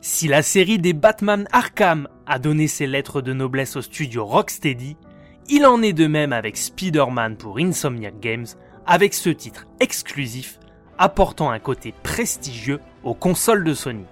Si la série des Batman Arkham a donné ses lettres de noblesse au studio Rocksteady, il en est de même avec Spider-Man pour Insomniac Games, avec ce titre exclusif apportant un côté prestigieux aux consoles de Sony.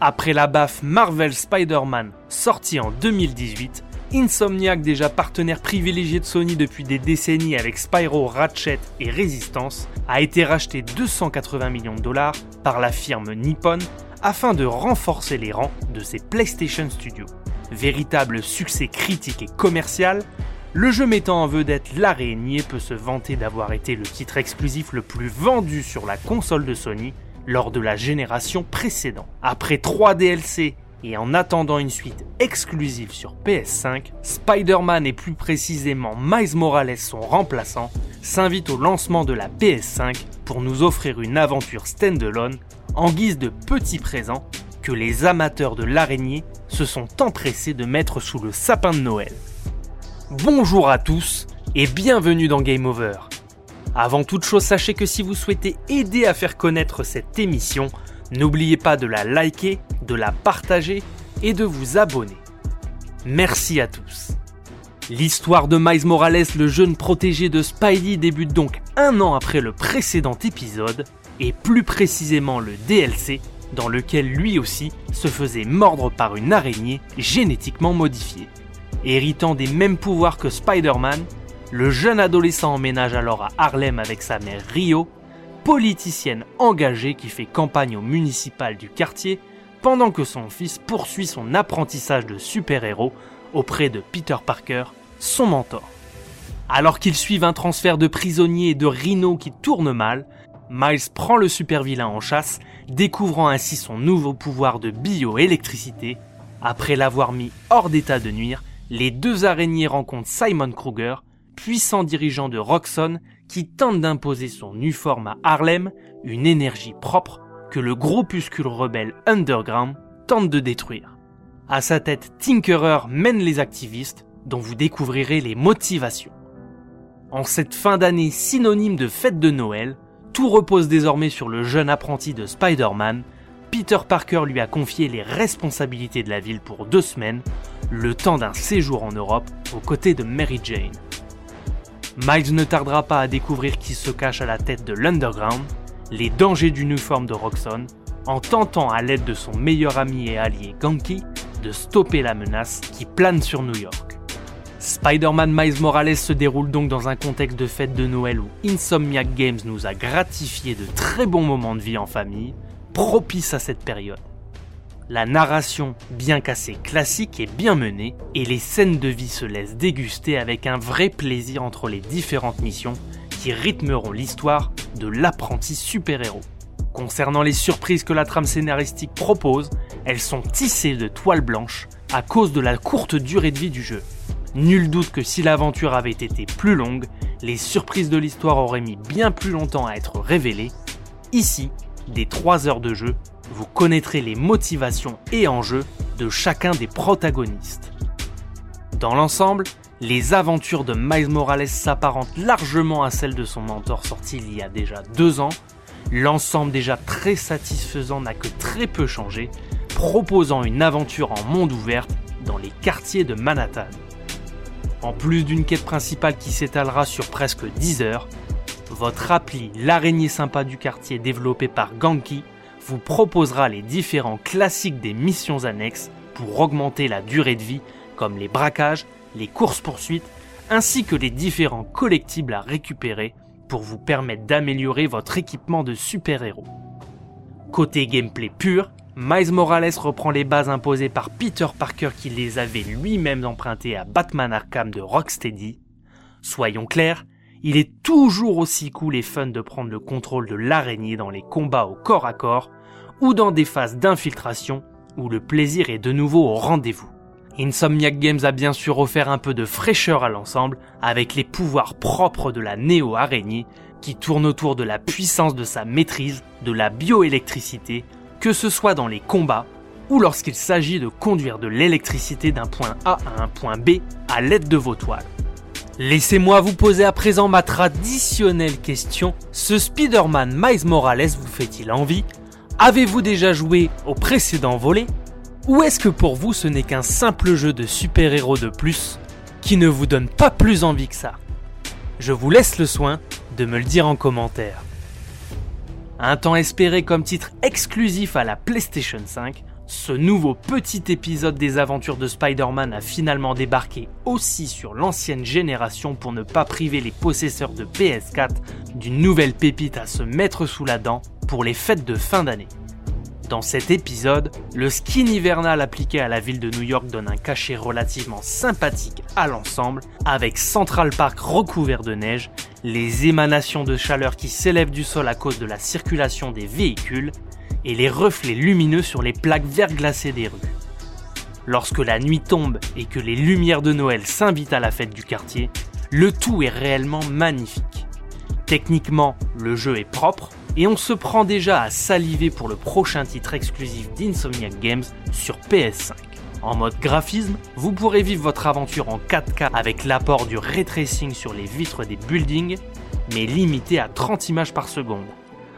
Après la baffe Marvel Spider-Man sortie en 2018, Insomniac, déjà partenaire privilégié de Sony depuis des décennies avec Spyro, Ratchet et Resistance, a été racheté 280 millions de dollars par la firme Nippon afin de renforcer les rangs de ses PlayStation Studios. Véritable succès critique et commercial, le jeu mettant en vedette l'araignée peut se vanter d'avoir été le titre exclusif le plus vendu sur la console de Sony lors de la génération précédente. Après 3 DLC et en attendant une suite exclusive sur PS5, Spider-Man et plus précisément Miles Morales son remplaçant s'invite au lancement de la PS5 pour nous offrir une aventure standalone en guise de petit présent que les amateurs de l'araignée se sont empressés de mettre sous le sapin de Noël. Bonjour à tous et bienvenue dans Game Over. Avant toute chose, sachez que si vous souhaitez aider à faire connaître cette émission, n'oubliez pas de la liker, de la partager et de vous abonner. Merci à tous. L'histoire de Miles Morales, le jeune protégé de Spidey, débute donc un an après le précédent épisode, et plus précisément le DLC, dans lequel lui aussi se faisait mordre par une araignée génétiquement modifiée. Héritant des mêmes pouvoirs que Spider-Man, le jeune adolescent emménage alors à Harlem avec sa mère Rio, politicienne engagée qui fait campagne au municipal du quartier, pendant que son fils poursuit son apprentissage de super-héros auprès de Peter Parker, son mentor. Alors qu'ils suivent un transfert de prisonniers et de Rhino qui tourne mal, Miles prend le super-vilain en chasse, découvrant ainsi son nouveau pouvoir de bioélectricité. Après l'avoir mis hors d'état de nuire, les deux araignées rencontrent Simon Kruger, puissant dirigeant de Roxxon, qui tente d'imposer son uniforme à Harlem, une énergie propre que le groupuscule rebelle Underground tente de détruire. À sa tête, Tinkerer mène les activistes, dont vous découvrirez les motivations. En cette fin d'année synonyme de fête de Noël, tout repose désormais sur le jeune apprenti de Spider-Man. Peter Parker lui a confié les responsabilités de la ville pour deux semaines, le temps d'un séjour en Europe aux côtés de Mary Jane. Miles ne tardera pas à découvrir qui se cache à la tête de l'Underground, les dangers du uniforme de Roxxon, en tentant à l'aide de son meilleur ami et allié Ganki de stopper la menace qui plane sur New York. Spider-Man Miles Morales se déroule donc dans un contexte de fête de Noël où Insomniac Games nous a gratifié de très bons moments de vie en famille, propice à cette période. La narration, bien qu'assez classique, est bien menée et les scènes de vie se laissent déguster avec un vrai plaisir entre les différentes missions qui rythmeront l'histoire de l'apprenti super-héros. Concernant les surprises que la trame scénaristique propose, elles sont tissées de toile blanche à cause de la courte durée de vie du jeu. Nul doute que si l'aventure avait été plus longue, les surprises de l'histoire auraient mis bien plus longtemps à être révélées. Ici, des 3 heures de jeu, vous connaîtrez les motivations et enjeux de chacun des protagonistes. Dans l'ensemble, les aventures de Miles Morales s'apparentent largement à celles de son mentor sorti il y a déjà deux ans. L'ensemble déjà très satisfaisant n'a que très peu changé, proposant une aventure en monde ouverte dans les quartiers de Manhattan. En plus d'une quête principale qui s'étalera sur presque 10 heures, votre appli L'araignée sympa du quartier développé par Ganki vous proposera les différents classiques des missions annexes pour augmenter la durée de vie comme les braquages, les courses-poursuites, ainsi que les différents collectibles à récupérer pour vous permettre d'améliorer votre équipement de super-héros. Côté gameplay pur, Miles Morales reprend les bases imposées par Peter Parker qui les avait lui-même empruntées à Batman Arkham de Rocksteady. Soyons clairs, il est toujours aussi cool et fun de prendre le contrôle de l'araignée dans les combats au corps à corps ou dans des phases d'infiltration où le plaisir est de nouveau au rendez-vous. Insomniac Games a bien sûr offert un peu de fraîcheur à l'ensemble avec les pouvoirs propres de la néo-araignée qui tourne autour de la puissance de sa maîtrise de la bioélectricité que ce soit dans les combats ou lorsqu'il s'agit de conduire de l'électricité d'un point A à un point B à l'aide de vos toiles. Laissez-moi vous poser à présent ma traditionnelle question. Ce Spider-Man Miles Morales vous fait-il envie? Avez-vous déjà joué au précédent volet? Ou est-ce que pour vous ce n'est qu'un simple jeu de super-héros de plus qui ne vous donne pas plus envie que ça? Je vous laisse le soin de me le dire en commentaire. Un temps espéré comme titre exclusif à la PlayStation 5, ce nouveau petit épisode des aventures de Spider-Man a finalement débarqué aussi sur l'ancienne génération pour ne pas priver les possesseurs de PS4 d'une nouvelle pépite à se mettre sous la dent pour les fêtes de fin d'année. Dans cet épisode, le skin hivernal appliqué à la ville de New York donne un cachet relativement sympathique à l'ensemble, avec Central Park recouvert de neige, les émanations de chaleur qui s'élèvent du sol à cause de la circulation des véhicules, et les reflets lumineux sur les plaques verglacées des rues. Lorsque la nuit tombe et que les lumières de Noël s'invitent à la fête du quartier, le tout est réellement magnifique. Techniquement, le jeu est propre, et on se prend déjà à saliver pour le prochain titre exclusif d'Insomniac Games sur PS5. En mode graphisme, vous pourrez vivre votre aventure en 4K avec l'apport du ray tracing sur les vitres des buildings, mais limité à 30 images par seconde,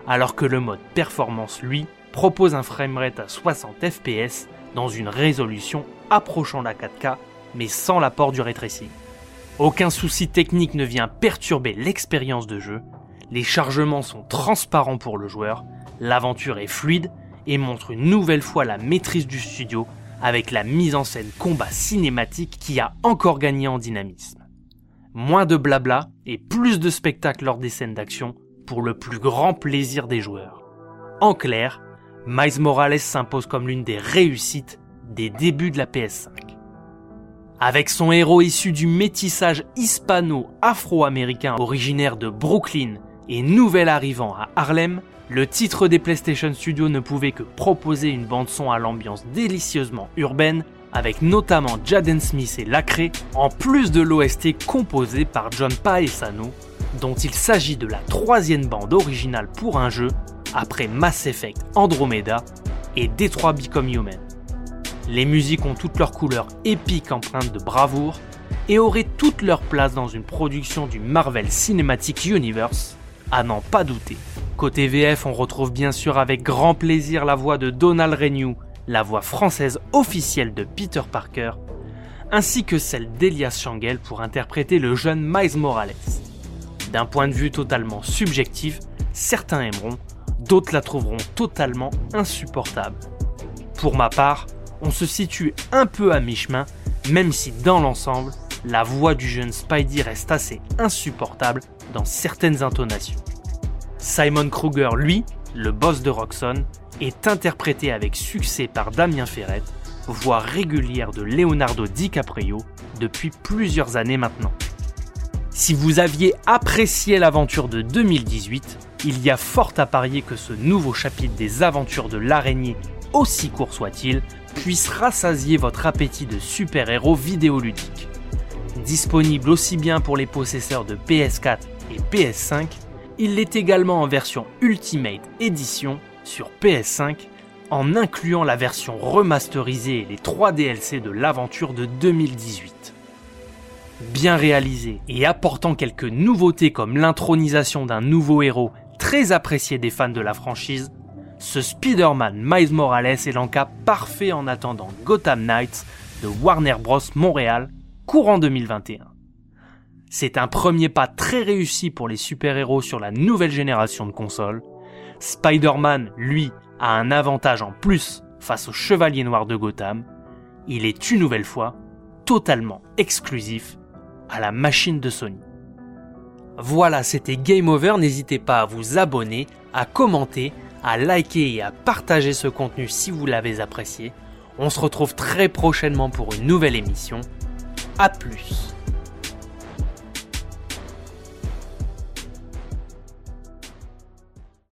alors que le mode performance, lui, propose un framerate à 60 fps dans une résolution approchant la 4K, mais sans l'apport du ray tracing. Aucun souci technique ne vient perturber l'expérience de jeu, les chargements sont transparents pour le joueur, l'aventure est fluide et montre une nouvelle fois la maîtrise du studio avec la mise en scène combat cinématique qui a encore gagné en dynamisme. Moins de blabla et plus de spectacle lors des scènes d'action pour le plus grand plaisir des joueurs. En clair, Miles Morales s'impose comme l'une des réussites des débuts de la PS5. Avec son héros issu du métissage hispano-afro-américain originaire de Brooklyn et nouvel arrivant à Harlem, le titre des PlayStation Studios ne pouvait que proposer une bande-son à l'ambiance délicieusement urbaine, avec notamment Jaden Smith et Lacré, en plus de l'OST composé par John Paesano, dont il s'agit de la troisième bande originale pour un jeu, après Mass Effect Andromeda et Detroit Become Human. Les musiques ont toutes leurs couleurs épiques empreintes de bravoure et auraient toute leur place dans une production du Marvel Cinematic Universe, à n'en pas douter. Côté VF, on retrouve bien sûr avec grand plaisir la voix de Donald Renew, la voix française officielle de Peter Parker, ainsi que celle d'Elias Changel pour interpréter le jeune Miles Morales. D'un point de vue totalement subjectif, certains aimeront, d'autres la trouveront totalement insupportable. Pour ma part, on se situe un peu à mi-chemin, même si dans l'ensemble, la voix du jeune Spidey reste assez insupportable dans certaines intonations. Simon Kruger, lui, le boss de Roxxon, est interprété avec succès par Damien Ferret, voix régulière de Leonardo DiCaprio depuis plusieurs années maintenant. Si vous aviez apprécié l'aventure de 2018, il y a fort à parier que ce nouveau chapitre des aventures de l'araignée, aussi court soit-il, puisse rassasier votre appétit de super-héros vidéoludiques. Disponible aussi bien pour les possesseurs de PS4 et PS5, il l'est également en version Ultimate Edition sur PS5 en incluant la version remasterisée et les 3 DLC de l'aventure de 2018. Bien réalisé et apportant quelques nouveautés comme l'intronisation d'un nouveau héros très apprécié des fans de la franchise, ce Spider-Man Miles Morales est l'encap parfait en attendant Gotham Knights de Warner Bros. Montréal, courant 2021. C'est un premier pas très réussi pour les super-héros sur la nouvelle génération de consoles. Spider-Man, lui, a un avantage en plus face au Chevalier Noir de Gotham. Il est une nouvelle fois totalement exclusif à la machine de Sony. Voilà, c'était Game Over. N'hésitez pas à vous abonner, à commenter, à liker et à partager ce contenu si vous l'avez apprécié. On se retrouve très prochainement pour une nouvelle émission. A plus